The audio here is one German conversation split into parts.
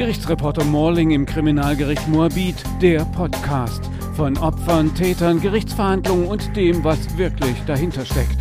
Gerichtsreporter Morling im Kriminalgericht Moabit, der Podcast von Opfern, Tätern, Gerichtsverhandlungen und dem, was wirklich dahinter steckt.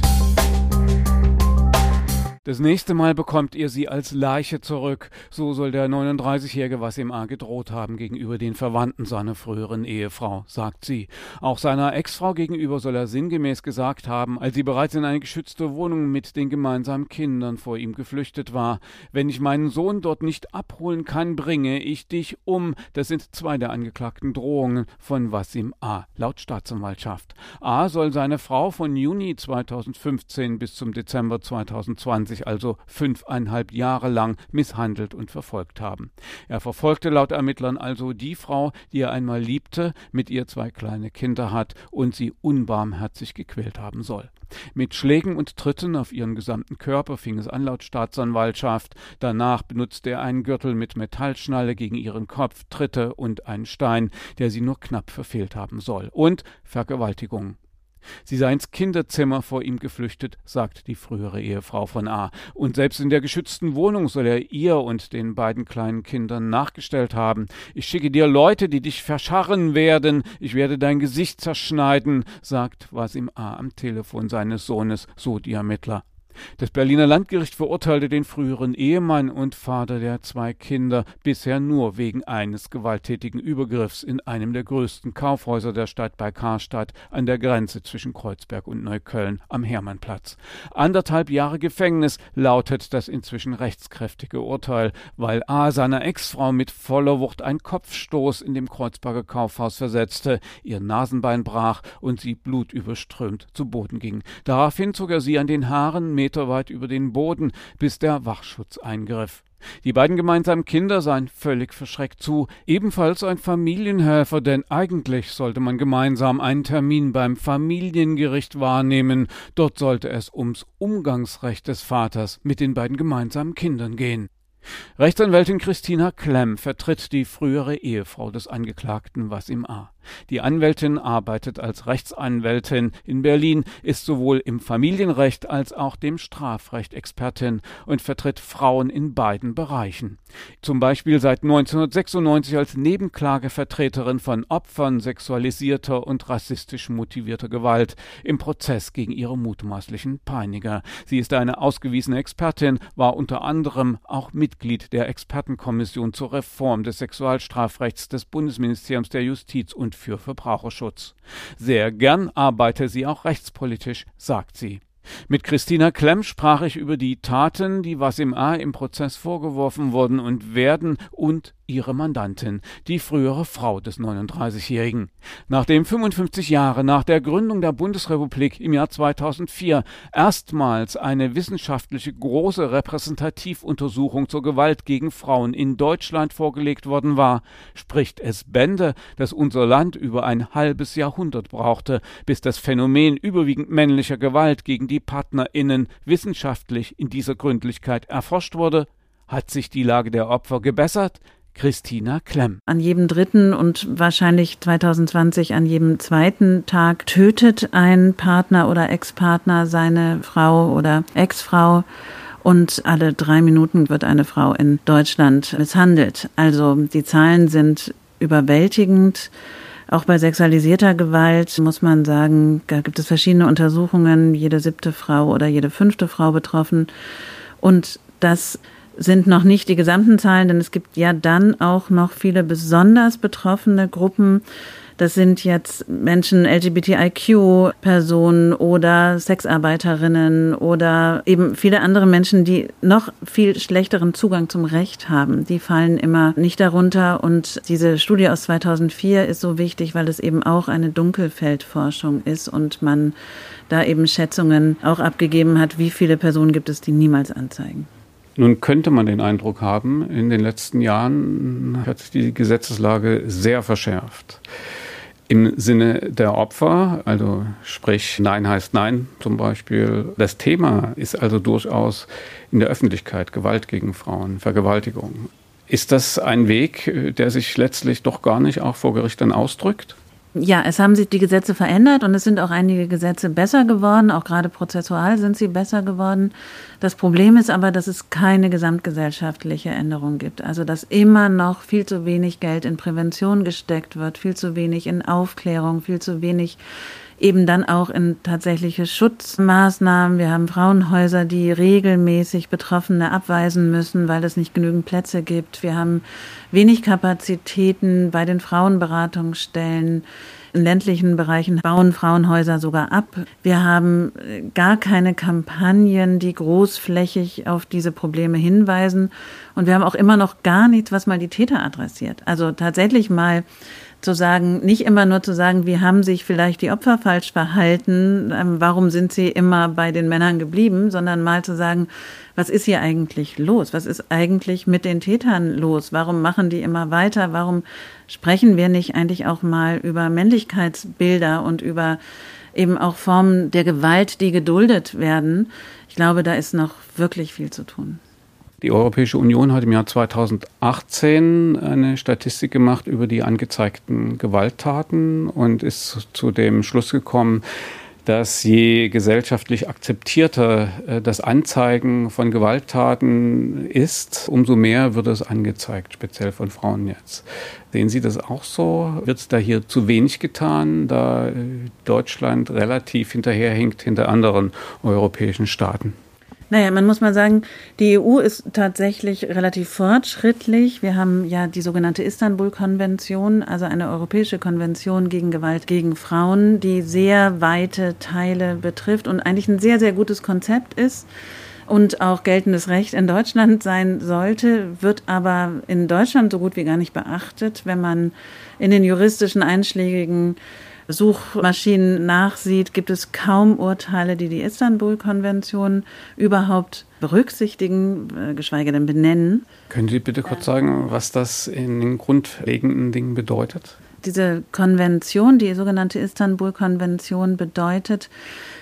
Das nächste Mal bekommt ihr sie als Leiche zurück. So soll der 39-Jährige Wasim A. gedroht haben gegenüber den Verwandten seiner früheren Ehefrau, sagt sie. Auch seiner Ex-Frau gegenüber soll er sinngemäß gesagt haben, als sie bereits in eine geschützte Wohnung mit den gemeinsamen Kindern vor ihm geflüchtet war. Wenn ich meinen Sohn dort nicht abholen kann, bringe ich dich um. Das sind zwei der angeklagten Drohungen von Wasim A. laut Staatsanwaltschaft. A. soll seine Frau von Juni 2015 bis zum Dezember 2020 sich also fünfeinhalb Jahre lang misshandelt und verfolgt haben. Er verfolgte laut Ermittlern also die Frau, die er einmal liebte, mit ihr zwei kleine Kinder hat und sie unbarmherzig gequält haben soll. Mit Schlägen und Tritten auf ihren gesamten Körper fing es an laut Staatsanwaltschaft. Danach benutzte er einen Gürtel mit Metallschnalle gegen ihren Kopf, Tritte und einen Stein, der sie nur knapp verfehlt haben soll. Und Vergewaltigung. Sie sei ins Kinderzimmer vor ihm geflüchtet, sagt die frühere Ehefrau von A. Und selbst in der geschützten Wohnung soll er ihr und den beiden kleinen Kindern nachgestellt haben. Ich schicke dir Leute, die dich verscharren werden. Ich werde dein Gesicht zerschneiden, sagt Wasim A. am Telefon seines Sohnes, so die Ermittler. Das Berliner Landgericht verurteilte den früheren Ehemann und Vater der zwei Kinder bisher nur wegen eines gewalttätigen Übergriffs in einem der größten Kaufhäuser der Stadt bei Karstadt an der Grenze zwischen Kreuzberg und Neukölln am Hermannplatz. Anderthalb Jahre Gefängnis lautet das inzwischen rechtskräftige Urteil, weil A seiner Ex-Frau mit voller Wucht einen Kopfstoß in dem Kreuzberger Kaufhaus versetzte, ihr Nasenbein brach und sie blutüberströmt zu Boden ging. Daraufhin zog er sie an den Haaren Meter weit über den Boden, bis der Wachschutz eingriff. Die beiden gemeinsamen Kinder seien völlig verschreckt zu, ebenfalls ein Familienhelfer, denn eigentlich sollte man gemeinsam einen Termin beim Familiengericht wahrnehmen, dort sollte es ums Umgangsrecht des Vaters mit den beiden gemeinsamen Kindern gehen. Rechtsanwältin Christina Klemm vertritt die frühere Ehefrau des Angeklagten Wasim A. Die Anwältin arbeitet als Rechtsanwältin in Berlin, ist sowohl im Familienrecht als auch dem Strafrecht Expertin und vertritt Frauen in beiden Bereichen. Zum Beispiel seit 1996 als Nebenklagevertreterin von Opfern sexualisierter und rassistisch motivierter Gewalt im Prozess gegen ihre mutmaßlichen Peiniger. Sie ist eine ausgewiesene Expertin, war unter anderem auch Mitglied der Expertenkommission zur Reform des Sexualstrafrechts des Bundesministeriums der Justiz und für Verbraucherschutz. Sehr gern arbeite sie auch rechtspolitisch, sagt sie. Mit Christina Klemm sprach ich über die Taten, die Wasim A. im Prozess vorgeworfen wurden und werden und ihre Mandantin, die frühere Frau des 39-Jährigen. Nachdem 55 Jahre nach der Gründung der Bundesrepublik im Jahr 2004 erstmals eine wissenschaftliche große Repräsentativuntersuchung zur Gewalt gegen Frauen in Deutschland vorgelegt worden war, spricht es Bände, dass unser Land über ein halbes Jahrhundert brauchte, bis das Phänomen überwiegend männlicher Gewalt gegen die PartnerInnen wissenschaftlich in dieser Gründlichkeit erforscht wurde? Hat sich die Lage der Opfer gebessert? Christina Klemm. An jedem dritten und wahrscheinlich 2020 an jedem zweiten Tag tötet ein Partner oder Ex-Partner seine Frau oder Ex-Frau und alle drei Minuten wird eine Frau in Deutschland misshandelt. Also die Zahlen sind überwältigend. Auch bei sexualisierter Gewalt muss man sagen, da gibt es verschiedene Untersuchungen, jede siebte Frau oder jede fünfte Frau betroffen. Und das sind noch nicht die gesamten Zahlen, denn es gibt ja dann auch noch viele besonders betroffene Gruppen. Das sind jetzt Menschen, LGBTIQ-Personen oder Sexarbeiterinnen oder eben viele andere Menschen, die noch viel schlechteren Zugang zum Recht haben. Die fallen immer nicht darunter. Und diese Studie aus 2004 ist so wichtig, weil es eben auch eine Dunkelfeldforschung ist und man da eben Schätzungen auch abgegeben hat, wie viele Personen gibt es, die niemals anzeigen. Nun könnte man den Eindruck haben, in den letzten Jahren hat sich die Gesetzeslage sehr verschärft. Im Sinne der Opfer, also sprich Nein heißt Nein zum Beispiel. Das Thema ist also durchaus in der Öffentlichkeit Gewalt gegen Frauen, Vergewaltigung. Ist das ein Weg, der sich letztlich doch gar nicht auch vor Gericht dann ausdrückt? Ja, es haben sich die Gesetze verändert und es sind auch einige Gesetze besser geworden, auch gerade prozessual sind sie besser geworden. Das Problem ist aber, dass es keine gesamtgesellschaftliche Änderung gibt. Also dass immer noch viel zu wenig Geld in Prävention gesteckt wird, viel zu wenig in Aufklärung, viel zu wenig eben dann auch in tatsächliche Schutzmaßnahmen. Wir haben Frauenhäuser, die regelmäßig Betroffene abweisen müssen, weil es nicht genügend Plätze gibt. Wir haben wenig Kapazitäten bei den Frauenberatungsstellen. In ländlichen Bereichen bauen Frauenhäuser sogar ab. Wir haben äh, gar keine Kampagnen, die großflächig auf diese Probleme hinweisen. Und wir haben auch immer noch gar nichts, was mal die Täter adressiert. Also tatsächlich mal zu sagen, nicht immer nur zu sagen, wie haben sich vielleicht die Opfer falsch verhalten, ähm, warum sind sie immer bei den Männern geblieben, sondern mal zu sagen, was ist hier eigentlich los? Was ist eigentlich mit den Tätern los? Warum machen die immer weiter? Warum sprechen wir nicht eigentlich auch mal über Männlichkeitsbilder und über eben auch Formen der Gewalt, die geduldet werden? Ich glaube, da ist noch wirklich viel zu tun. Die Europäische Union hat im Jahr 2018 eine Statistik gemacht über die angezeigten Gewalttaten und ist zu dem Schluss gekommen, dass je gesellschaftlich akzeptierter äh, das Anzeigen von Gewalttaten ist, umso mehr wird es angezeigt, speziell von Frauen jetzt. Sehen Sie das auch so? Wird es da hier zu wenig getan, da Deutschland relativ hinterherhinkt hinter anderen europäischen Staaten? Naja, man muss mal sagen, die EU ist tatsächlich relativ fortschrittlich. Wir haben ja die sogenannte Istanbul-Konvention, also eine europäische Konvention gegen Gewalt gegen Frauen, die sehr weite Teile betrifft und eigentlich ein sehr, sehr gutes Konzept ist und auch geltendes Recht in Deutschland sein sollte, wird aber in Deutschland so gut wie gar nicht beachtet, wenn man in den juristischen einschlägigen Suchmaschinen nachsieht, gibt es kaum Urteile, die die Istanbul-Konvention überhaupt berücksichtigen, äh, geschweige denn benennen. Können Sie bitte kurz sagen, was das in den grundlegenden Dingen bedeutet? Diese Konvention, die sogenannte Istanbul-Konvention, bedeutet,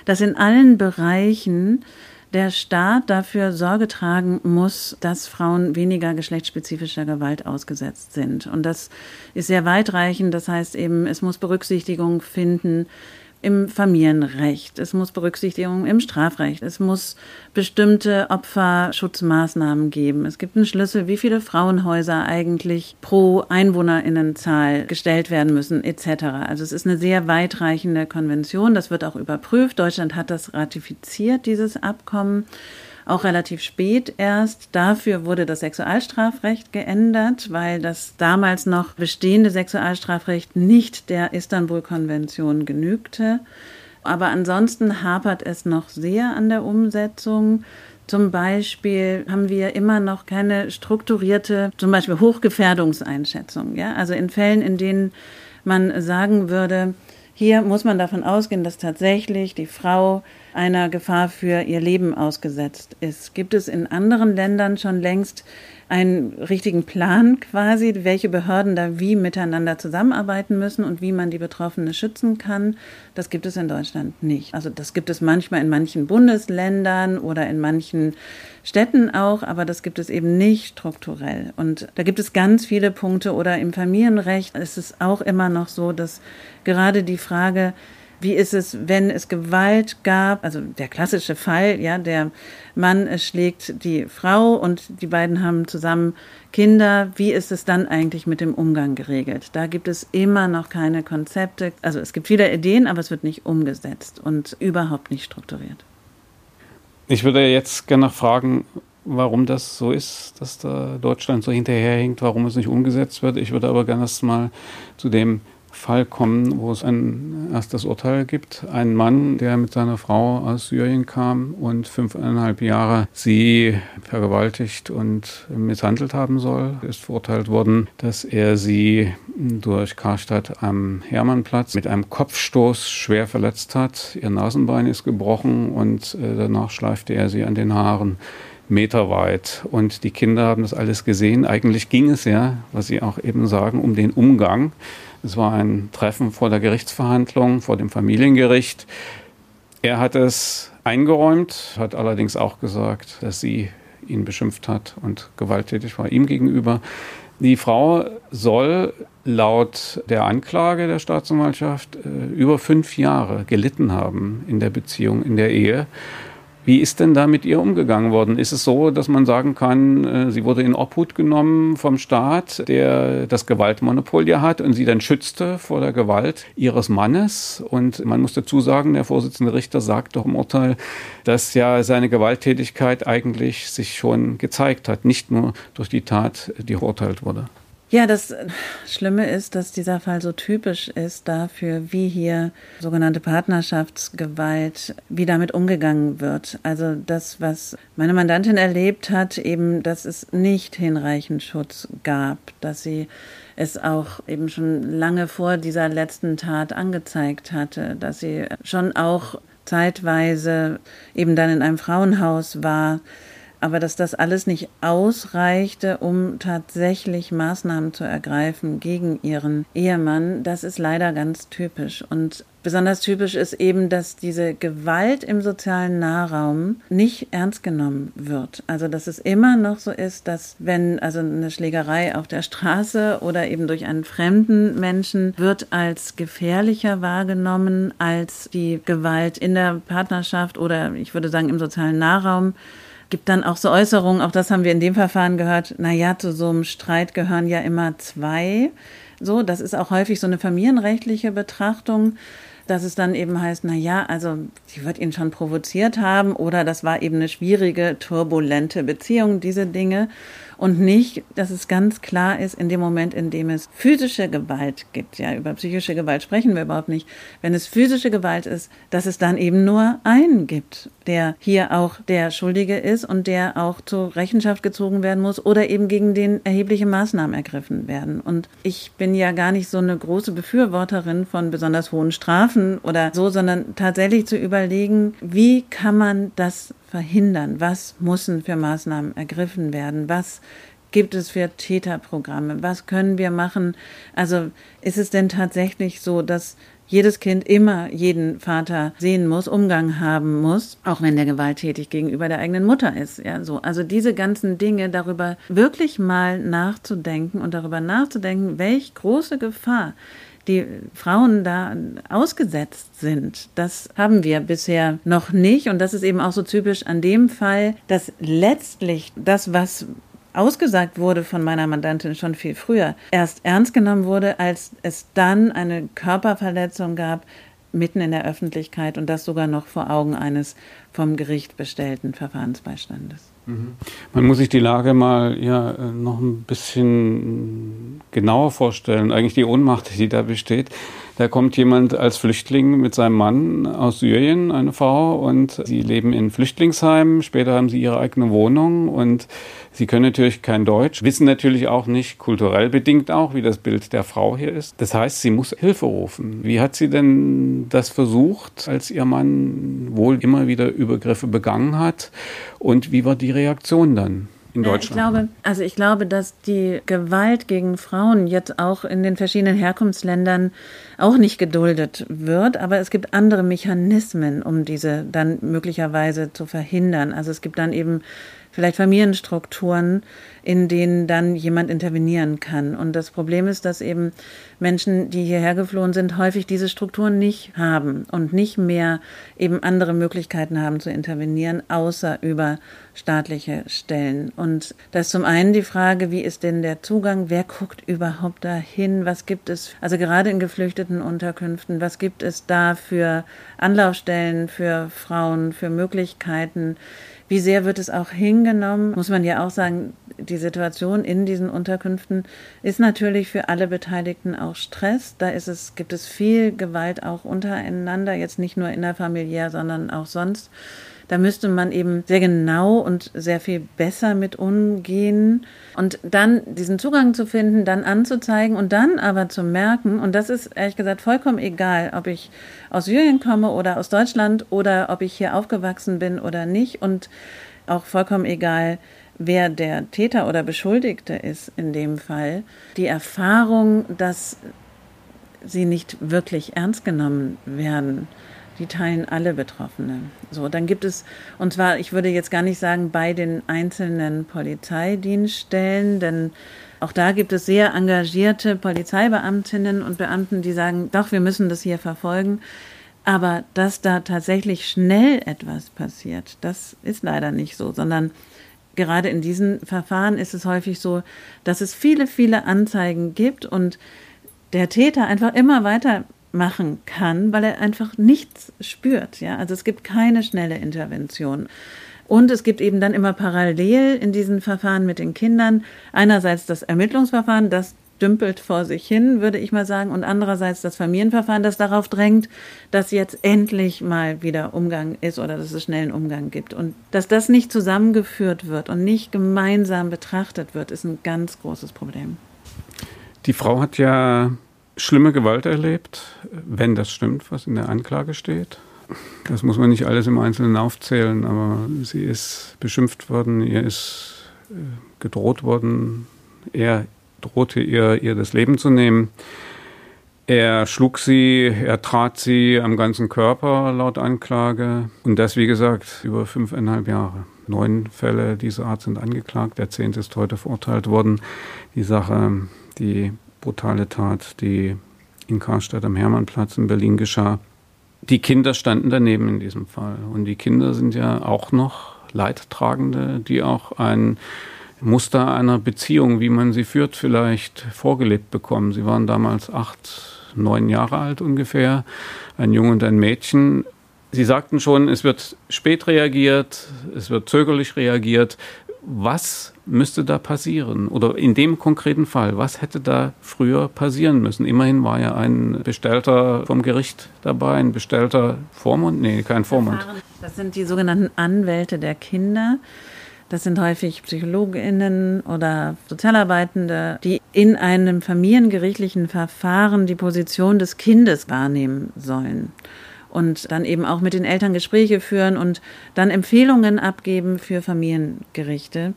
dass in allen Bereichen der Staat dafür Sorge tragen muss, dass Frauen weniger geschlechtsspezifischer Gewalt ausgesetzt sind. Und das ist sehr weitreichend. Das heißt eben, es muss Berücksichtigung finden im Familienrecht, es muss Berücksichtigung im Strafrecht, es muss bestimmte Opferschutzmaßnahmen geben. Es gibt einen Schlüssel, wie viele Frauenhäuser eigentlich pro Einwohnerinnenzahl gestellt werden müssen, etc. Also es ist eine sehr weitreichende Konvention, das wird auch überprüft. Deutschland hat das ratifiziert, dieses Abkommen auch relativ spät erst. Dafür wurde das Sexualstrafrecht geändert, weil das damals noch bestehende Sexualstrafrecht nicht der Istanbul-Konvention genügte. Aber ansonsten hapert es noch sehr an der Umsetzung. Zum Beispiel haben wir immer noch keine strukturierte, zum Beispiel Hochgefährdungseinschätzung. Ja? Also in Fällen, in denen man sagen würde, hier muss man davon ausgehen, dass tatsächlich die Frau einer Gefahr für ihr Leben ausgesetzt ist. Gibt es in anderen Ländern schon längst einen richtigen Plan quasi, welche Behörden da wie miteinander zusammenarbeiten müssen und wie man die Betroffene schützen kann? Das gibt es in Deutschland nicht. Also das gibt es manchmal in manchen Bundesländern oder in manchen Städten auch, aber das gibt es eben nicht strukturell. Und da gibt es ganz viele Punkte oder im Familienrecht ist es auch immer noch so, dass gerade die Frage, wie ist es, wenn es Gewalt gab? Also der klassische Fall, ja, der Mann schlägt die Frau und die beiden haben zusammen Kinder. Wie ist es dann eigentlich mit dem Umgang geregelt? Da gibt es immer noch keine Konzepte. Also es gibt viele Ideen, aber es wird nicht umgesetzt und überhaupt nicht strukturiert. Ich würde jetzt gerne noch fragen, warum das so ist, dass da Deutschland so hinterherhinkt, warum es nicht umgesetzt wird. Ich würde aber gerne erst mal zu dem Fall kommen, wo es ein erstes Urteil gibt. Ein Mann, der mit seiner Frau aus Syrien kam und fünfeinhalb Jahre sie vergewaltigt und misshandelt haben soll, ist verurteilt worden, dass er sie durch Karstadt am Hermannplatz mit einem Kopfstoß schwer verletzt hat. Ihr Nasenbein ist gebrochen und äh, danach schleifte er sie an den Haaren meterweit. Und die Kinder haben das alles gesehen. Eigentlich ging es ja, was Sie auch eben sagen, um den Umgang es war ein Treffen vor der Gerichtsverhandlung, vor dem Familiengericht. Er hat es eingeräumt, hat allerdings auch gesagt, dass sie ihn beschimpft hat und gewalttätig war ihm gegenüber. Die Frau soll laut der Anklage der Staatsanwaltschaft äh, über fünf Jahre gelitten haben in der Beziehung, in der Ehe. Wie ist denn da mit ihr umgegangen worden? Ist es so, dass man sagen kann, äh, sie wurde in Obhut genommen vom Staat, der das Gewaltmonopol ja hat und sie dann schützte vor der Gewalt ihres Mannes? Und man muss dazu sagen, der Vorsitzende Richter sagt doch im Urteil, dass ja seine Gewalttätigkeit eigentlich sich schon gezeigt hat, nicht nur durch die Tat, die verurteilt wurde. Ja, das Schlimme ist, dass dieser Fall so typisch ist dafür, wie hier sogenannte Partnerschaftsgewalt, wie damit umgegangen wird. Also das, was meine Mandantin erlebt hat, eben, dass es nicht hinreichend Schutz gab, dass sie es auch eben schon lange vor dieser letzten Tat angezeigt hatte, dass sie schon auch zeitweise eben dann in einem Frauenhaus war, aber dass das alles nicht ausreichte, um tatsächlich Maßnahmen zu ergreifen gegen ihren Ehemann, das ist leider ganz typisch. Und besonders typisch ist eben, dass diese Gewalt im sozialen Nahraum nicht ernst genommen wird. Also dass es immer noch so ist, dass wenn also eine Schlägerei auf der Straße oder eben durch einen fremden Menschen wird als gefährlicher wahrgenommen als die Gewalt in der Partnerschaft oder ich würde sagen im sozialen Nahraum gibt dann auch so Äußerungen, auch das haben wir in dem Verfahren gehört, na ja, zu so einem Streit gehören ja immer zwei. So, das ist auch häufig so eine familienrechtliche Betrachtung, dass es dann eben heißt, na ja, also sie wird ihn schon provoziert haben oder das war eben eine schwierige, turbulente Beziehung, diese Dinge und nicht, dass es ganz klar ist, in dem Moment, in dem es physische Gewalt gibt, ja, über psychische Gewalt sprechen wir überhaupt nicht, wenn es physische Gewalt ist, dass es dann eben nur einen gibt, der hier auch der Schuldige ist und der auch zur Rechenschaft gezogen werden muss oder eben gegen den erhebliche Maßnahmen ergriffen werden. Und ich bin ja gar nicht so eine große Befürworterin von besonders hohen Strafen oder so, sondern tatsächlich zu überlegen, wie kann man das verhindern? Was müssen für Maßnahmen ergriffen werden? Was gibt es für Täterprogramme? Was können wir machen? Also ist es denn tatsächlich so, dass jedes Kind immer jeden Vater sehen muss, Umgang haben muss, auch wenn der gewalttätig gegenüber der eigenen Mutter ist. Ja, so. Also diese ganzen Dinge darüber wirklich mal nachzudenken und darüber nachzudenken, welch große Gefahr die Frauen da ausgesetzt sind. Das haben wir bisher noch nicht. Und das ist eben auch so typisch an dem Fall, dass letztlich das, was ausgesagt wurde von meiner Mandantin schon viel früher, erst ernst genommen wurde, als es dann eine Körperverletzung gab, mitten in der Öffentlichkeit und das sogar noch vor Augen eines vom Gericht bestellten Verfahrensbeistandes. Man muss sich die Lage mal ja noch ein bisschen genauer vorstellen. Eigentlich die Ohnmacht, die da besteht. Da kommt jemand als Flüchtling mit seinem Mann aus Syrien, eine Frau, und sie leben in Flüchtlingsheimen. Später haben sie ihre eigene Wohnung und sie können natürlich kein Deutsch, wissen natürlich auch nicht, kulturell bedingt auch, wie das Bild der Frau hier ist. Das heißt, sie muss Hilfe rufen. Wie hat sie denn das versucht, als ihr Mann wohl immer wieder Übergriffe begangen hat? Und wie war die Reaktion dann? In Deutschland? Ich glaube, also ich glaube, dass die Gewalt gegen Frauen jetzt auch in den verschiedenen Herkunftsländern auch nicht geduldet wird, aber es gibt andere Mechanismen, um diese dann möglicherweise zu verhindern. Also es gibt dann eben vielleicht Familienstrukturen, in denen dann jemand intervenieren kann. Und das Problem ist, dass eben Menschen, die hierher geflohen sind, häufig diese Strukturen nicht haben und nicht mehr eben andere Möglichkeiten haben zu intervenieren, außer über staatliche Stellen. Und das ist zum einen die Frage, wie ist denn der Zugang? Wer guckt überhaupt dahin? Was gibt es, also gerade in geflüchteten Unterkünften, was gibt es da für Anlaufstellen für Frauen, für Möglichkeiten? Wie sehr wird es auch hingenommen? Muss man ja auch sagen, die Situation in diesen Unterkünften ist natürlich für alle Beteiligten auch Stress. Da ist es, gibt es viel Gewalt auch untereinander, jetzt nicht nur innerfamiliär, sondern auch sonst. Da müsste man eben sehr genau und sehr viel besser mit umgehen und dann diesen Zugang zu finden, dann anzuzeigen und dann aber zu merken, und das ist ehrlich gesagt vollkommen egal, ob ich aus Syrien komme oder aus Deutschland oder ob ich hier aufgewachsen bin oder nicht und auch vollkommen egal, wer der Täter oder Beschuldigte ist in dem Fall, die Erfahrung, dass sie nicht wirklich ernst genommen werden, die teilen alle Betroffene. So, dann gibt es, und zwar, ich würde jetzt gar nicht sagen bei den einzelnen Polizeidienststellen, denn auch da gibt es sehr engagierte Polizeibeamtinnen und Beamten, die sagen, doch, wir müssen das hier verfolgen. Aber dass da tatsächlich schnell etwas passiert, das ist leider nicht so, sondern gerade in diesen Verfahren ist es häufig so, dass es viele, viele Anzeigen gibt und der Täter einfach immer weitermachen kann, weil er einfach nichts spürt. Ja, also es gibt keine schnelle Intervention. Und es gibt eben dann immer parallel in diesen Verfahren mit den Kindern einerseits das Ermittlungsverfahren, das dümpelt vor sich hin, würde ich mal sagen, und andererseits das Familienverfahren, das darauf drängt, dass jetzt endlich mal wieder Umgang ist oder dass es schnellen Umgang gibt. Und dass das nicht zusammengeführt wird und nicht gemeinsam betrachtet wird, ist ein ganz großes Problem. Die Frau hat ja schlimme Gewalt erlebt, wenn das stimmt, was in der Anklage steht. Das muss man nicht alles im Einzelnen aufzählen, aber sie ist beschimpft worden, ihr ist äh, gedroht worden, er drohte ihr, ihr das Leben zu nehmen. Er schlug sie, er trat sie am ganzen Körper laut Anklage und das, wie gesagt, über fünfeinhalb Jahre. Neun Fälle dieser Art sind angeklagt, der zehnte ist heute verurteilt worden. Die Sache, die brutale Tat, die in Karstadt am Hermannplatz in Berlin geschah. Die Kinder standen daneben in diesem Fall und die Kinder sind ja auch noch Leidtragende, die auch ein Muster einer Beziehung, wie man sie führt, vielleicht vorgelebt bekommen. Sie waren damals acht, neun Jahre alt ungefähr, ein Junge und ein Mädchen. Sie sagten schon, es wird spät reagiert, es wird zögerlich reagiert. Was müsste da passieren? Oder in dem konkreten Fall, was hätte da früher passieren müssen? Immerhin war ja ein Bestellter vom Gericht dabei, ein Bestellter Vormund? Nee, kein Vormund. Das sind die sogenannten Anwälte der Kinder. Das sind häufig Psychologinnen oder Sozialarbeitende, die in einem familiengerichtlichen Verfahren die Position des Kindes wahrnehmen sollen und dann eben auch mit den Eltern Gespräche führen und dann Empfehlungen abgeben für Familiengerichte,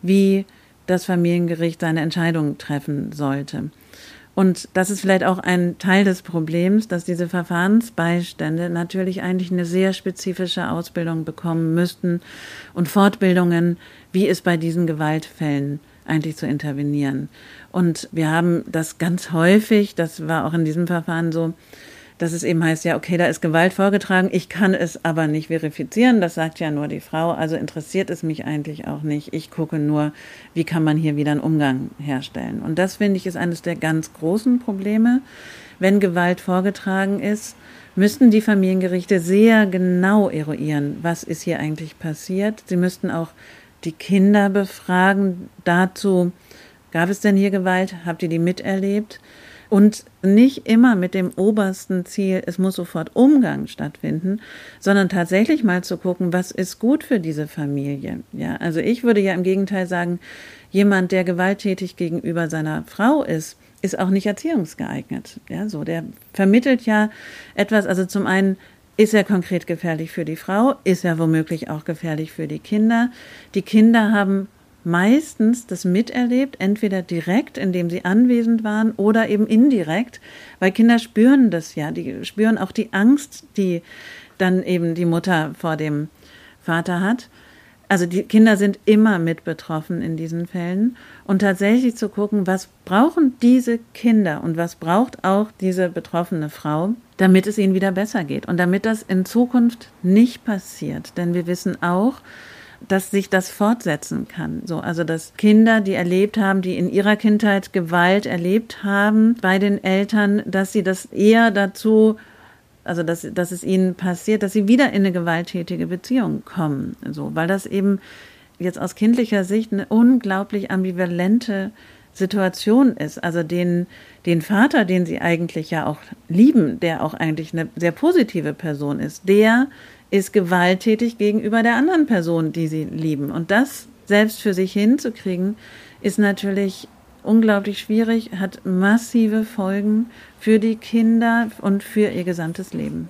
wie das Familiengericht seine Entscheidung treffen sollte. Und das ist vielleicht auch ein Teil des Problems, dass diese Verfahrensbeistände natürlich eigentlich eine sehr spezifische Ausbildung bekommen müssten und Fortbildungen, wie es bei diesen Gewaltfällen eigentlich zu intervenieren. Und wir haben das ganz häufig, das war auch in diesem Verfahren so, dass es eben heißt, ja, okay, da ist Gewalt vorgetragen, ich kann es aber nicht verifizieren, das sagt ja nur die Frau, also interessiert es mich eigentlich auch nicht. Ich gucke nur, wie kann man hier wieder einen Umgang herstellen. Und das finde ich ist eines der ganz großen Probleme. Wenn Gewalt vorgetragen ist, müssten die Familiengerichte sehr genau eruieren, was ist hier eigentlich passiert. Sie müssten auch die Kinder befragen dazu, gab es denn hier Gewalt? Habt ihr die miterlebt? Und nicht immer mit dem obersten Ziel, es muss sofort Umgang stattfinden, sondern tatsächlich mal zu gucken, was ist gut für diese Familie. Ja, also ich würde ja im Gegenteil sagen, jemand, der gewalttätig gegenüber seiner Frau ist, ist auch nicht erziehungsgeeignet. Ja, so, der vermittelt ja etwas, also zum einen ist er konkret gefährlich für die Frau, ist er womöglich auch gefährlich für die Kinder. Die Kinder haben meistens das miterlebt, entweder direkt, indem sie anwesend waren, oder eben indirekt, weil Kinder spüren das ja, die spüren auch die Angst, die dann eben die Mutter vor dem Vater hat. Also die Kinder sind immer mit betroffen in diesen Fällen und tatsächlich zu gucken, was brauchen diese Kinder und was braucht auch diese betroffene Frau, damit es ihnen wieder besser geht und damit das in Zukunft nicht passiert. Denn wir wissen auch, dass sich das fortsetzen kann. So, also dass Kinder, die erlebt haben, die in ihrer Kindheit Gewalt erlebt haben bei den Eltern, dass sie das eher dazu, also dass, dass es ihnen passiert, dass sie wieder in eine gewalttätige Beziehung kommen. So, weil das eben jetzt aus kindlicher Sicht eine unglaublich ambivalente Situation ist. Also den, den Vater, den sie eigentlich ja auch lieben, der auch eigentlich eine sehr positive Person ist, der ist gewalttätig gegenüber der anderen Person, die sie lieben. Und das selbst für sich hinzukriegen, ist natürlich unglaublich schwierig, hat massive Folgen für die Kinder und für ihr gesamtes Leben.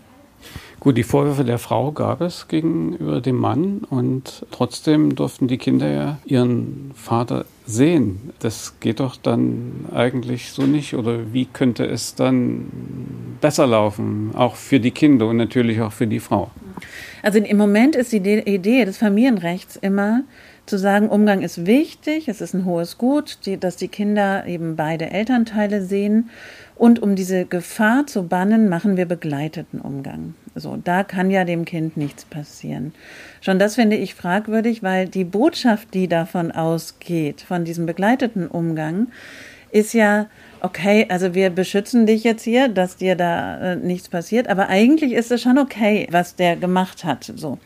Gut, die Vorwürfe der Frau gab es gegenüber dem Mann und trotzdem durften die Kinder ja ihren Vater sehen. Das geht doch dann eigentlich so nicht. Oder wie könnte es dann besser laufen, auch für die Kinder und natürlich auch für die Frau. Also im Moment ist die Idee des Familienrechts immer zu sagen, Umgang ist wichtig, es ist ein hohes Gut, dass die Kinder eben beide Elternteile sehen. Und um diese Gefahr zu bannen, machen wir begleiteten Umgang. So, da kann ja dem Kind nichts passieren. Schon das finde ich fragwürdig, weil die Botschaft, die davon ausgeht, von diesem begleiteten Umgang, ist ja, okay, also wir beschützen dich jetzt hier, dass dir da äh, nichts passiert, aber eigentlich ist es schon okay, was der gemacht hat, so.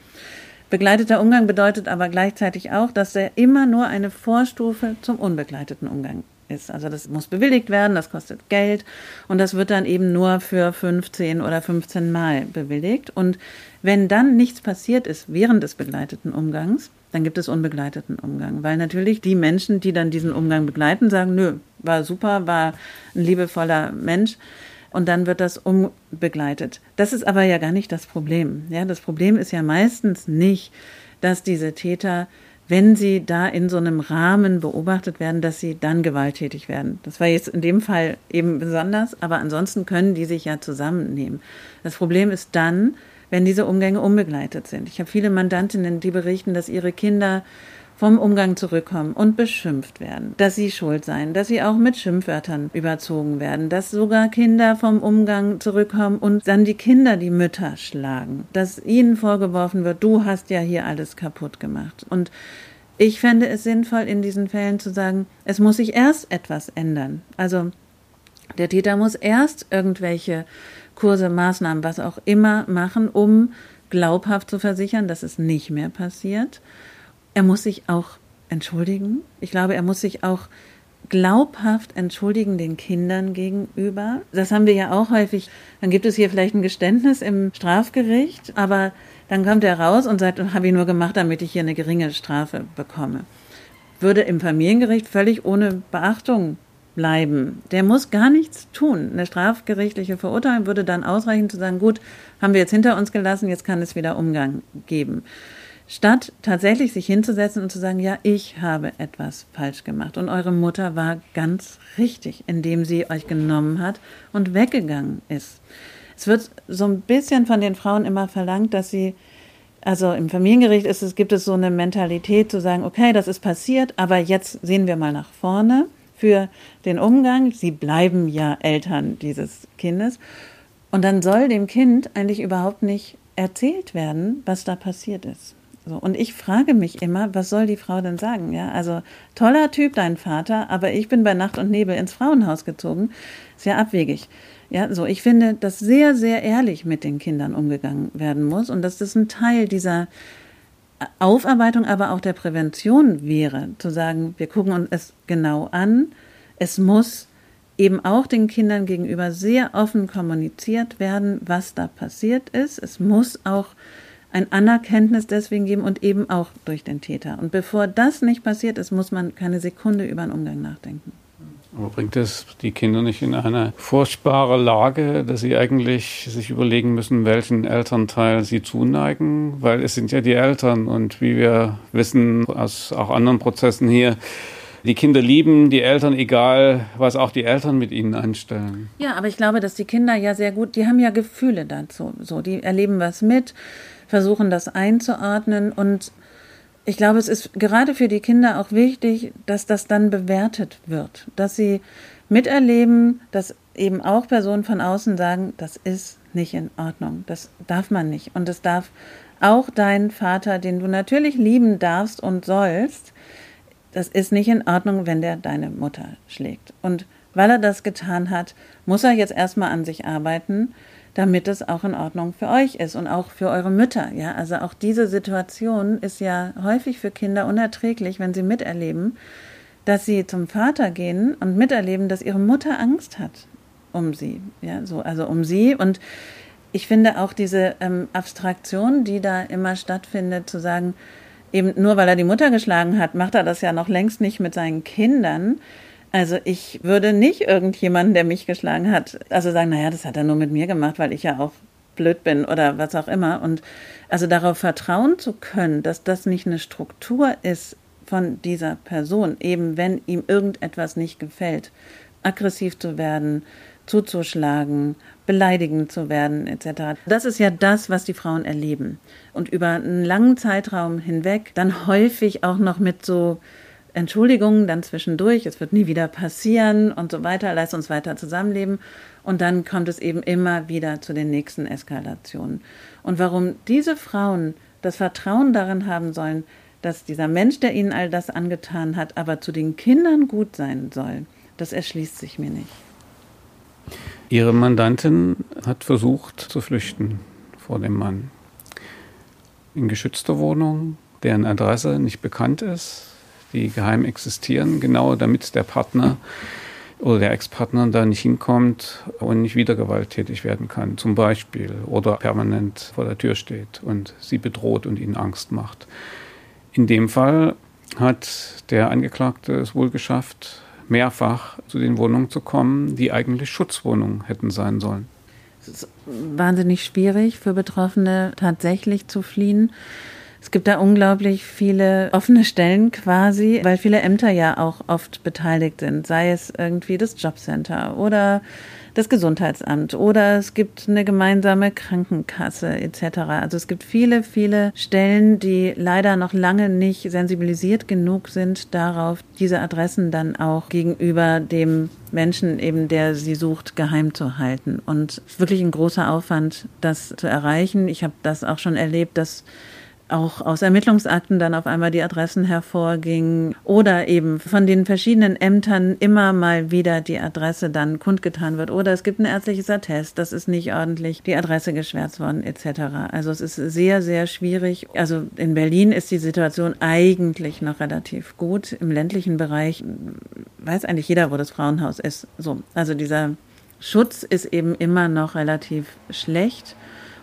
Begleiteter Umgang bedeutet aber gleichzeitig auch, dass er immer nur eine Vorstufe zum unbegleiteten Umgang ist. Also das muss bewilligt werden, das kostet Geld und das wird dann eben nur für 15 oder 15 Mal bewilligt. Und wenn dann nichts passiert ist während des begleiteten Umgangs, dann gibt es unbegleiteten Umgang. Weil natürlich die Menschen, die dann diesen Umgang begleiten, sagen, nö, war super, war ein liebevoller Mensch. Und dann wird das umbegleitet. Das ist aber ja gar nicht das Problem. Ja, das Problem ist ja meistens nicht, dass diese Täter wenn sie da in so einem Rahmen beobachtet werden, dass sie dann gewalttätig werden. Das war jetzt in dem Fall eben besonders, aber ansonsten können die sich ja zusammennehmen. Das Problem ist dann, wenn diese Umgänge unbegleitet sind. Ich habe viele Mandantinnen, die berichten, dass ihre Kinder vom Umgang zurückkommen und beschimpft werden, dass sie schuld seien, dass sie auch mit Schimpfwörtern überzogen werden, dass sogar Kinder vom Umgang zurückkommen und dann die Kinder die Mütter schlagen, dass ihnen vorgeworfen wird, du hast ja hier alles kaputt gemacht. Und ich fände es sinnvoll, in diesen Fällen zu sagen, es muss sich erst etwas ändern. Also der Täter muss erst irgendwelche Kurse, Maßnahmen, was auch immer machen, um glaubhaft zu versichern, dass es nicht mehr passiert. Er muss sich auch entschuldigen. Ich glaube, er muss sich auch glaubhaft entschuldigen den Kindern gegenüber. Das haben wir ja auch häufig. Dann gibt es hier vielleicht ein Geständnis im Strafgericht, aber dann kommt er raus und sagt, habe ich nur gemacht, damit ich hier eine geringe Strafe bekomme. Würde im Familiengericht völlig ohne Beachtung bleiben. Der muss gar nichts tun. Eine strafgerichtliche Verurteilung würde dann ausreichen zu sagen, gut, haben wir jetzt hinter uns gelassen, jetzt kann es wieder Umgang geben statt tatsächlich sich hinzusetzen und zu sagen, ja, ich habe etwas falsch gemacht und eure Mutter war ganz richtig, indem sie euch genommen hat und weggegangen ist. Es wird so ein bisschen von den Frauen immer verlangt, dass sie also im Familiengericht ist es, gibt es so eine Mentalität zu sagen, okay, das ist passiert, aber jetzt sehen wir mal nach vorne für den Umgang. Sie bleiben ja Eltern dieses Kindes. Und dann soll dem Kind eigentlich überhaupt nicht erzählt werden, was da passiert ist. So, und ich frage mich immer, was soll die Frau denn sagen? Ja, also toller Typ dein Vater, aber ich bin bei Nacht und Nebel ins Frauenhaus gezogen. Sehr abwegig. Ja, so ich finde, dass sehr, sehr ehrlich mit den Kindern umgegangen werden muss und dass das ein Teil dieser Aufarbeitung, aber auch der Prävention wäre, zu sagen, wir gucken uns es genau an. Es muss eben auch den Kindern gegenüber sehr offen kommuniziert werden, was da passiert ist. Es muss auch ein Anerkenntnis deswegen geben und eben auch durch den Täter. Und bevor das nicht passiert ist, muss man keine Sekunde über einen Umgang nachdenken. Aber bringt es die Kinder nicht in eine furchtbare Lage, dass sie eigentlich sich überlegen müssen, welchen Elternteil sie zuneigen? Weil es sind ja die Eltern und wie wir wissen aus auch anderen Prozessen hier, die Kinder lieben die Eltern, egal was auch die Eltern mit ihnen anstellen. Ja, aber ich glaube, dass die Kinder ja sehr gut, die haben ja Gefühle dazu. So, die erleben was mit versuchen das einzuordnen. Und ich glaube, es ist gerade für die Kinder auch wichtig, dass das dann bewertet wird, dass sie miterleben, dass eben auch Personen von außen sagen, das ist nicht in Ordnung, das darf man nicht. Und es darf auch dein Vater, den du natürlich lieben darfst und sollst, das ist nicht in Ordnung, wenn der deine Mutter schlägt. Und weil er das getan hat, muss er jetzt erstmal an sich arbeiten damit es auch in Ordnung für euch ist und auch für eure Mütter. Ja, also auch diese Situation ist ja häufig für Kinder unerträglich, wenn sie miterleben, dass sie zum Vater gehen und miterleben, dass ihre Mutter Angst hat um sie. Ja, so, also um sie und ich finde auch diese ähm, Abstraktion, die da immer stattfindet, zu sagen, eben nur weil er die Mutter geschlagen hat, macht er das ja noch längst nicht mit seinen Kindern. Also ich würde nicht irgendjemanden, der mich geschlagen hat, also sagen, naja, das hat er nur mit mir gemacht, weil ich ja auch blöd bin oder was auch immer. Und also darauf vertrauen zu können, dass das nicht eine Struktur ist von dieser Person, eben wenn ihm irgendetwas nicht gefällt, aggressiv zu werden, zuzuschlagen, beleidigend zu werden etc. Das ist ja das, was die Frauen erleben. Und über einen langen Zeitraum hinweg dann häufig auch noch mit so Entschuldigungen dann zwischendurch, es wird nie wieder passieren und so weiter, lass uns weiter zusammenleben. Und dann kommt es eben immer wieder zu den nächsten Eskalationen. Und warum diese Frauen das Vertrauen darin haben sollen, dass dieser Mensch, der ihnen all das angetan hat, aber zu den Kindern gut sein soll, das erschließt sich mir nicht. Ihre Mandantin hat versucht zu flüchten vor dem Mann. In geschützter Wohnung, deren Adresse nicht bekannt ist, die geheim existieren, genau damit der Partner oder der Ex-Partner da nicht hinkommt und nicht wieder gewalttätig werden kann, zum Beispiel, oder permanent vor der Tür steht und sie bedroht und ihnen Angst macht. In dem Fall hat der Angeklagte es wohl geschafft, mehrfach zu den Wohnungen zu kommen, die eigentlich Schutzwohnungen hätten sein sollen. Es ist wahnsinnig schwierig für Betroffene tatsächlich zu fliehen. Es gibt da unglaublich viele offene Stellen quasi, weil viele Ämter ja auch oft beteiligt sind, sei es irgendwie das Jobcenter oder das Gesundheitsamt oder es gibt eine gemeinsame Krankenkasse etc. Also es gibt viele, viele Stellen, die leider noch lange nicht sensibilisiert genug sind darauf, diese Adressen dann auch gegenüber dem Menschen eben, der sie sucht, geheim zu halten. Und wirklich ein großer Aufwand, das zu erreichen. Ich habe das auch schon erlebt, dass auch aus Ermittlungsakten dann auf einmal die Adressen hervorgingen oder eben von den verschiedenen Ämtern immer mal wieder die Adresse dann kundgetan wird oder es gibt ein ärztliches Attest, das ist nicht ordentlich die Adresse geschwärzt worden etc. Also es ist sehr, sehr schwierig. Also in Berlin ist die Situation eigentlich noch relativ gut. Im ländlichen Bereich weiß eigentlich jeder, wo das Frauenhaus ist. So, also dieser Schutz ist eben immer noch relativ schlecht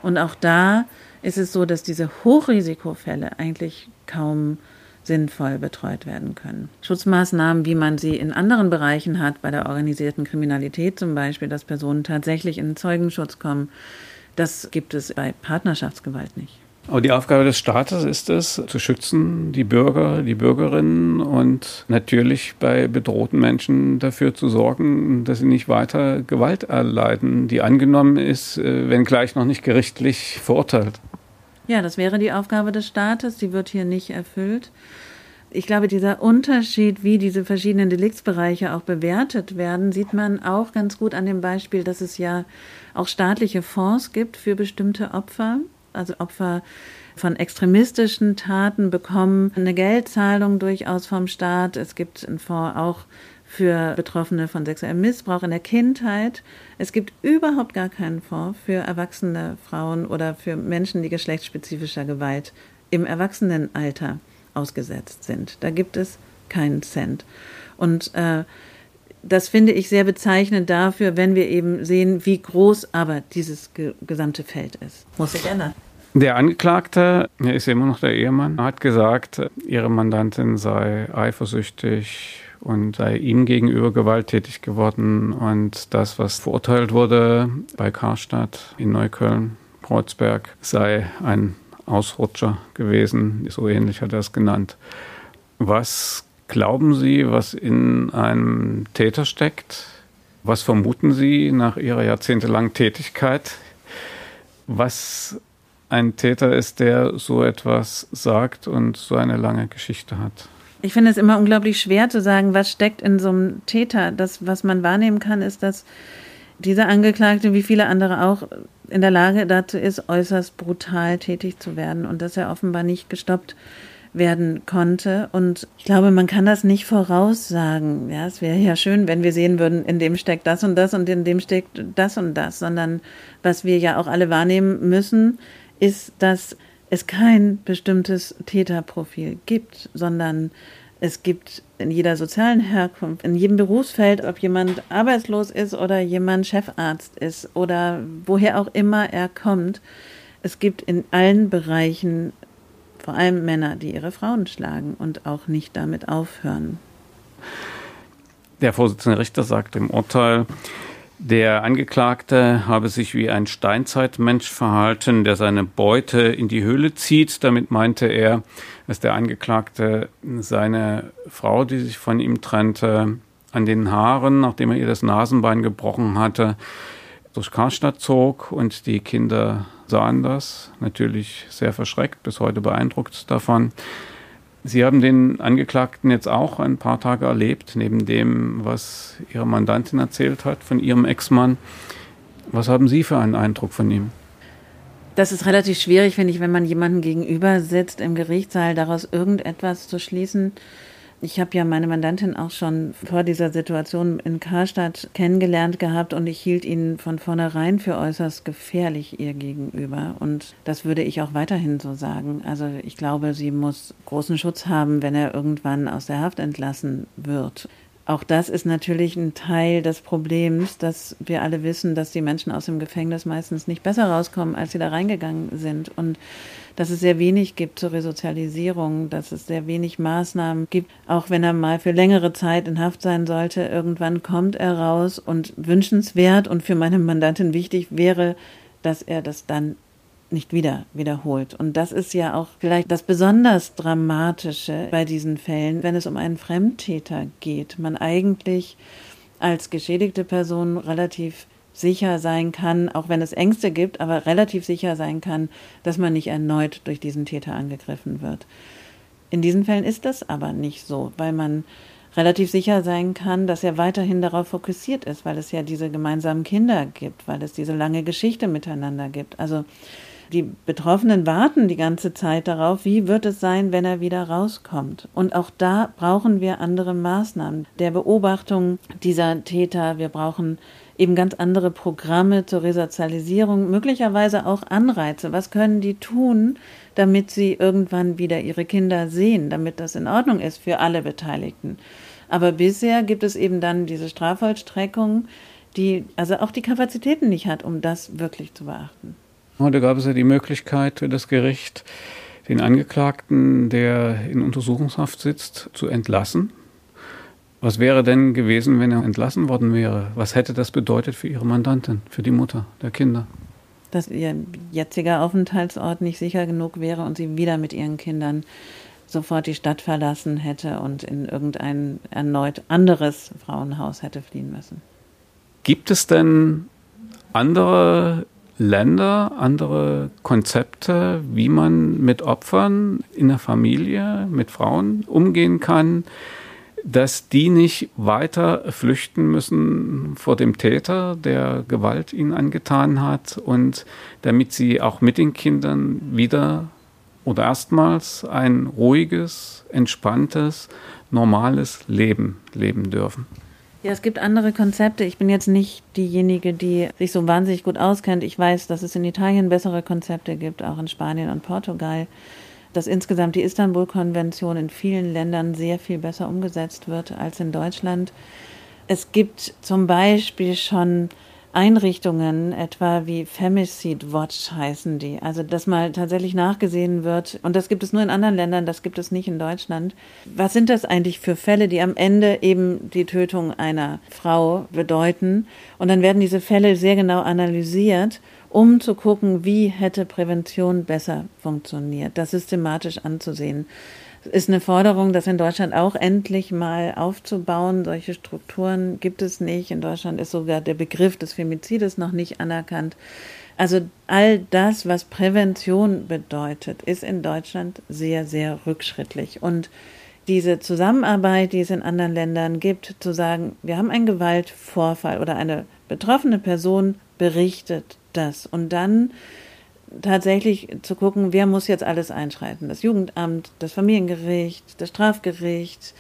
und auch da ist es so, dass diese Hochrisikofälle eigentlich kaum sinnvoll betreut werden können. Schutzmaßnahmen, wie man sie in anderen Bereichen hat, bei der organisierten Kriminalität zum Beispiel, dass Personen tatsächlich in Zeugenschutz kommen, das gibt es bei Partnerschaftsgewalt nicht. Aber die Aufgabe des Staates ist es, zu schützen, die Bürger, die Bürgerinnen und natürlich bei bedrohten Menschen dafür zu sorgen, dass sie nicht weiter Gewalt erleiden, die angenommen ist, äh, wenngleich noch nicht gerichtlich verurteilt. Ja, das wäre die Aufgabe des Staates, die wird hier nicht erfüllt. Ich glaube, dieser Unterschied, wie diese verschiedenen Deliktsbereiche auch bewertet werden, sieht man auch ganz gut an dem Beispiel, dass es ja auch staatliche Fonds gibt für bestimmte Opfer. Also Opfer von extremistischen Taten bekommen eine Geldzahlung durchaus vom Staat. Es gibt einen Fonds auch für Betroffene von sexuellem Missbrauch in der Kindheit. Es gibt überhaupt gar keinen Fonds für erwachsene Frauen oder für Menschen, die geschlechtsspezifischer Gewalt im Erwachsenenalter ausgesetzt sind. Da gibt es keinen Cent. Und äh, das finde ich sehr bezeichnend dafür, wenn wir eben sehen, wie groß aber dieses ge gesamte Feld ist. Muss sich ändern. Der Angeklagte, er ist immer noch der Ehemann, hat gesagt, ihre Mandantin sei eifersüchtig und sei ihm gegenüber gewalttätig geworden. Und das, was verurteilt wurde bei Karstadt in Neukölln, Kreuzberg, sei ein Ausrutscher gewesen. So ähnlich hat er es genannt. Was glauben Sie, was in einem Täter steckt? Was vermuten Sie nach Ihrer jahrzehntelangen Tätigkeit? Was ein Täter ist, der so etwas sagt und so eine lange Geschichte hat? Ich finde es immer unglaublich schwer zu sagen, was steckt in so einem Täter. Das, was man wahrnehmen kann, ist, dass dieser Angeklagte, wie viele andere auch, in der Lage dazu ist, äußerst brutal tätig zu werden und dass er offenbar nicht gestoppt werden konnte. Und ich glaube, man kann das nicht voraussagen. Ja, es wäre ja schön, wenn wir sehen würden, in dem steckt das und das und in dem steckt das und das, sondern was wir ja auch alle wahrnehmen müssen, ist, dass es kein bestimmtes Täterprofil gibt, sondern es gibt in jeder sozialen Herkunft, in jedem Berufsfeld, ob jemand arbeitslos ist oder jemand Chefarzt ist oder woher auch immer er kommt, es gibt in allen Bereichen vor allem Männer, die ihre Frauen schlagen und auch nicht damit aufhören. Der Vorsitzende Richter sagt im Urteil, der Angeklagte habe sich wie ein Steinzeitmensch verhalten, der seine Beute in die Höhle zieht. Damit meinte er, dass der Angeklagte seine Frau, die sich von ihm trennte, an den Haaren, nachdem er ihr das Nasenbein gebrochen hatte, durch Karstadt zog und die Kinder sahen das, natürlich sehr verschreckt, bis heute beeindruckt davon. Sie haben den Angeklagten jetzt auch ein paar Tage erlebt, neben dem, was Ihre Mandantin erzählt hat von ihrem Ex-Mann. Was haben Sie für einen Eindruck von ihm? Das ist relativ schwierig, finde ich, wenn man jemanden gegenüber sitzt im Gerichtssaal, daraus irgendetwas zu schließen. Ich habe ja meine Mandantin auch schon vor dieser Situation in Karstadt kennengelernt gehabt und ich hielt ihn von vornherein für äußerst gefährlich ihr gegenüber. Und das würde ich auch weiterhin so sagen. Also ich glaube, sie muss großen Schutz haben, wenn er irgendwann aus der Haft entlassen wird. Auch das ist natürlich ein Teil des Problems, dass wir alle wissen, dass die Menschen aus dem Gefängnis meistens nicht besser rauskommen, als sie da reingegangen sind. Und dass es sehr wenig gibt zur Resozialisierung, dass es sehr wenig Maßnahmen gibt, auch wenn er mal für längere Zeit in Haft sein sollte. Irgendwann kommt er raus und wünschenswert und für meine Mandantin wichtig wäre, dass er das dann nicht wieder wiederholt. Und das ist ja auch vielleicht das besonders Dramatische bei diesen Fällen, wenn es um einen Fremdtäter geht. Man eigentlich als geschädigte Person relativ sicher sein kann, auch wenn es Ängste gibt, aber relativ sicher sein kann, dass man nicht erneut durch diesen Täter angegriffen wird. In diesen Fällen ist das aber nicht so, weil man relativ sicher sein kann, dass er weiterhin darauf fokussiert ist, weil es ja diese gemeinsamen Kinder gibt, weil es diese lange Geschichte miteinander gibt. Also die Betroffenen warten die ganze Zeit darauf, wie wird es sein, wenn er wieder rauskommt. Und auch da brauchen wir andere Maßnahmen der Beobachtung dieser Täter. Wir brauchen eben ganz andere Programme zur Resozialisierung, möglicherweise auch Anreize. Was können die tun, damit sie irgendwann wieder ihre Kinder sehen, damit das in Ordnung ist für alle Beteiligten? Aber bisher gibt es eben dann diese Strafvollstreckung, die also auch die Kapazitäten nicht hat, um das wirklich zu beachten. Heute gab es ja die Möglichkeit für das Gericht, den Angeklagten, der in Untersuchungshaft sitzt, zu entlassen was wäre denn gewesen, wenn er entlassen worden wäre? Was hätte das bedeutet für Ihre Mandantin, für die Mutter der Kinder? Dass ihr jetziger Aufenthaltsort nicht sicher genug wäre und sie wieder mit ihren Kindern sofort die Stadt verlassen hätte und in irgendein erneut anderes Frauenhaus hätte fliehen müssen. Gibt es denn andere Länder, andere Konzepte, wie man mit Opfern in der Familie, mit Frauen umgehen kann? dass die nicht weiter flüchten müssen vor dem Täter, der Gewalt ihnen angetan hat und damit sie auch mit den Kindern wieder oder erstmals ein ruhiges, entspanntes, normales Leben leben dürfen. Ja, es gibt andere Konzepte. Ich bin jetzt nicht diejenige, die sich so wahnsinnig gut auskennt. Ich weiß, dass es in Italien bessere Konzepte gibt, auch in Spanien und Portugal dass insgesamt die Istanbul-Konvention in vielen Ländern sehr viel besser umgesetzt wird als in Deutschland. Es gibt zum Beispiel schon Einrichtungen, etwa wie Femicide Watch heißen die, also dass mal tatsächlich nachgesehen wird, und das gibt es nur in anderen Ländern, das gibt es nicht in Deutschland. Was sind das eigentlich für Fälle, die am Ende eben die Tötung einer Frau bedeuten? Und dann werden diese Fälle sehr genau analysiert um zu gucken, wie hätte Prävention besser funktioniert, das systematisch anzusehen. Ist eine Forderung, das in Deutschland auch endlich mal aufzubauen. Solche Strukturen gibt es nicht. In Deutschland ist sogar der Begriff des Femizides noch nicht anerkannt. Also all das, was Prävention bedeutet, ist in Deutschland sehr, sehr rückschrittlich. Und diese Zusammenarbeit, die es in anderen Ländern gibt, zu sagen, wir haben einen Gewaltvorfall oder eine betroffene Person berichtet das. Und dann tatsächlich zu gucken, wer muss jetzt alles einschreiten. Das Jugendamt, das Familiengericht, das Strafgericht.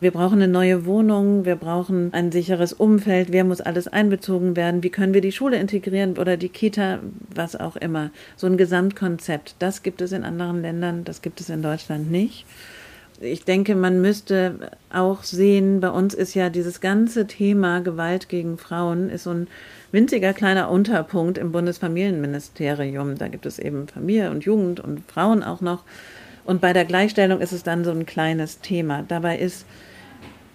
Wir brauchen eine neue Wohnung, wir brauchen ein sicheres Umfeld, wer muss alles einbezogen werden, wie können wir die Schule integrieren oder die Kita, was auch immer. So ein Gesamtkonzept, das gibt es in anderen Ländern, das gibt es in Deutschland nicht. Ich denke, man müsste auch sehen, bei uns ist ja dieses ganze Thema Gewalt gegen Frauen ist so ein winziger kleiner Unterpunkt im Bundesfamilienministerium. Da gibt es eben Familie und Jugend und Frauen auch noch. Und bei der Gleichstellung ist es dann so ein kleines Thema. Dabei ist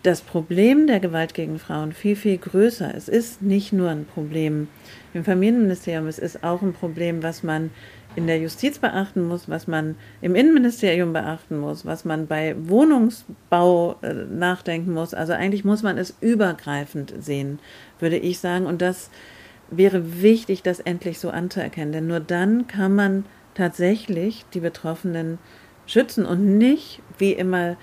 das Problem der Gewalt gegen Frauen viel, viel größer. Es ist nicht nur ein Problem im Familienministerium, es ist auch ein Problem, was man in der Justiz beachten muss, was man im Innenministerium beachten muss, was man bei Wohnungsbau äh, nachdenken muss. Also eigentlich muss man es übergreifend sehen, würde ich sagen. Und das wäre wichtig, das endlich so anzuerkennen. Denn nur dann kann man tatsächlich die Betroffenen schützen und nicht, wie immer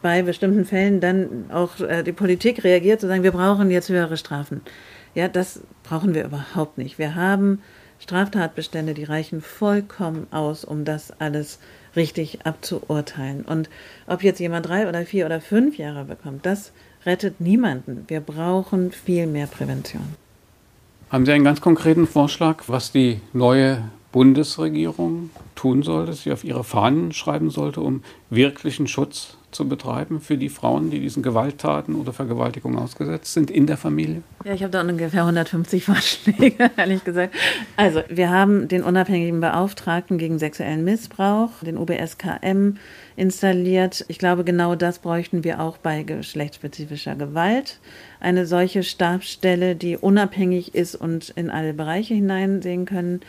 bei bestimmten Fällen, dann auch äh, die Politik reagiert, zu sagen, wir brauchen jetzt höhere Strafen. Ja, das brauchen wir überhaupt nicht. Wir haben Straftatbestände, die reichen vollkommen aus, um das alles richtig abzuurteilen. Und ob jetzt jemand drei oder vier oder fünf Jahre bekommt, das rettet niemanden. Wir brauchen viel mehr Prävention. Haben Sie einen ganz konkreten Vorschlag, was die neue Bundesregierung tun sollte, sie auf ihre Fahnen schreiben sollte, um wirklichen Schutz zu betreiben für die Frauen, die diesen Gewalttaten oder Vergewaltigungen ausgesetzt sind in der Familie? Ja, ich habe da ungefähr 150 Vorschläge, ehrlich gesagt. Also, wir haben den unabhängigen Beauftragten gegen sexuellen Missbrauch, den UBSKM, installiert. Ich glaube, genau das bräuchten wir auch bei geschlechtsspezifischer Gewalt. Eine solche Stabsstelle, die unabhängig ist und in alle Bereiche hineinsehen können.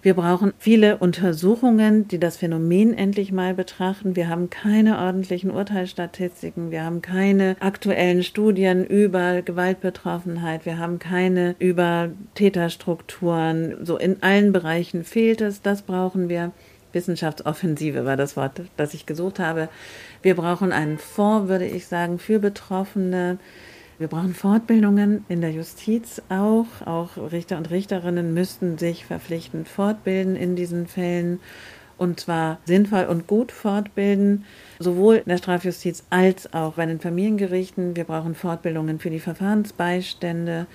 Wir brauchen viele Untersuchungen, die das Phänomen endlich mal betrachten. Wir haben keine ordentlichen Urteilsstatistiken. Wir haben keine aktuellen Studien über Gewaltbetroffenheit. Wir haben keine über Täterstrukturen. So in allen Bereichen fehlt es. Das brauchen wir. Wissenschaftsoffensive war das Wort, das ich gesucht habe. Wir brauchen einen Fonds, würde ich sagen, für Betroffene wir brauchen Fortbildungen in der Justiz auch. Auch Richter und Richterinnen müssten sich verpflichtend fortbilden in diesen Fällen und zwar sinnvoll und gut fortbilden, sowohl in der Strafjustiz als auch bei den Familiengerichten. Wir brauchen Fortbildungen für die Verfahrensbeistände.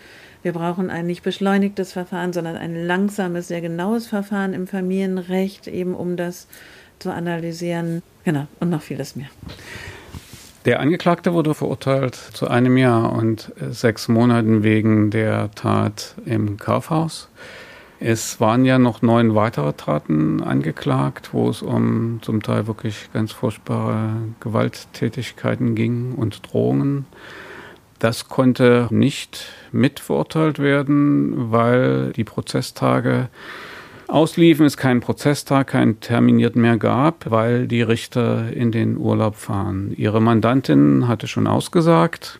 Wir brauchen ein nicht beschleunigtes Verfahren, sondern ein langsames, sehr genaues Verfahren im Familienrecht, eben um das zu analysieren. Genau, und noch vieles mehr. Der Angeklagte wurde verurteilt zu einem Jahr und sechs Monaten wegen der Tat im Kaufhaus. Es waren ja noch neun weitere Taten angeklagt, wo es um zum Teil wirklich ganz furchtbare Gewalttätigkeiten ging und Drohungen. Das konnte nicht mitverurteilt werden, weil die Prozesstage ausliefen, es keinen Prozesstag, keinen terminierten mehr gab, weil die Richter in den Urlaub fahren. Ihre Mandantin hatte schon ausgesagt.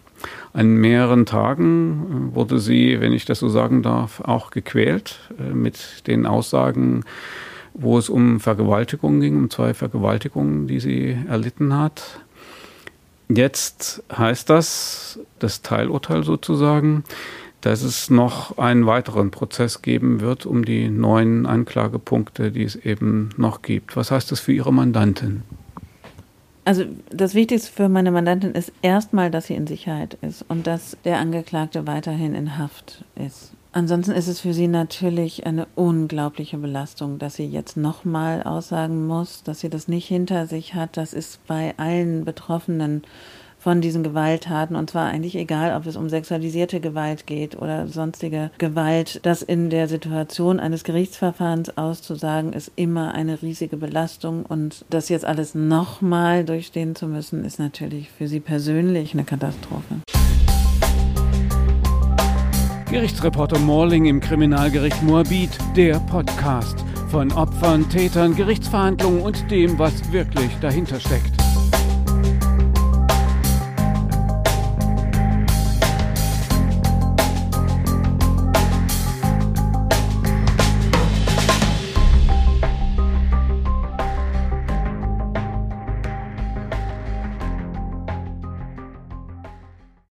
An mehreren Tagen äh, wurde sie, wenn ich das so sagen darf, auch gequält äh, mit den Aussagen, wo es um Vergewaltigungen ging, um zwei Vergewaltigungen, die sie erlitten hat. Jetzt heißt das, das Teilurteil sozusagen, dass es noch einen weiteren Prozess geben wird um die neuen Anklagepunkte, die es eben noch gibt. Was heißt das für Ihre Mandantin? Also das Wichtigste für meine Mandantin ist erstmal, dass sie in Sicherheit ist und dass der Angeklagte weiterhin in Haft ist. Ansonsten ist es für sie natürlich eine unglaubliche Belastung, dass sie jetzt nochmal aussagen muss, dass sie das nicht hinter sich hat. Das ist bei allen Betroffenen von diesen Gewalttaten. Und zwar eigentlich egal, ob es um sexualisierte Gewalt geht oder sonstige Gewalt. Das in der Situation eines Gerichtsverfahrens auszusagen, ist immer eine riesige Belastung. Und das jetzt alles nochmal durchstehen zu müssen, ist natürlich für sie persönlich eine Katastrophe. Gerichtsreporter Morling im Kriminalgericht Moabit, der Podcast von Opfern, Tätern, Gerichtsverhandlungen und dem, was wirklich dahinter steckt.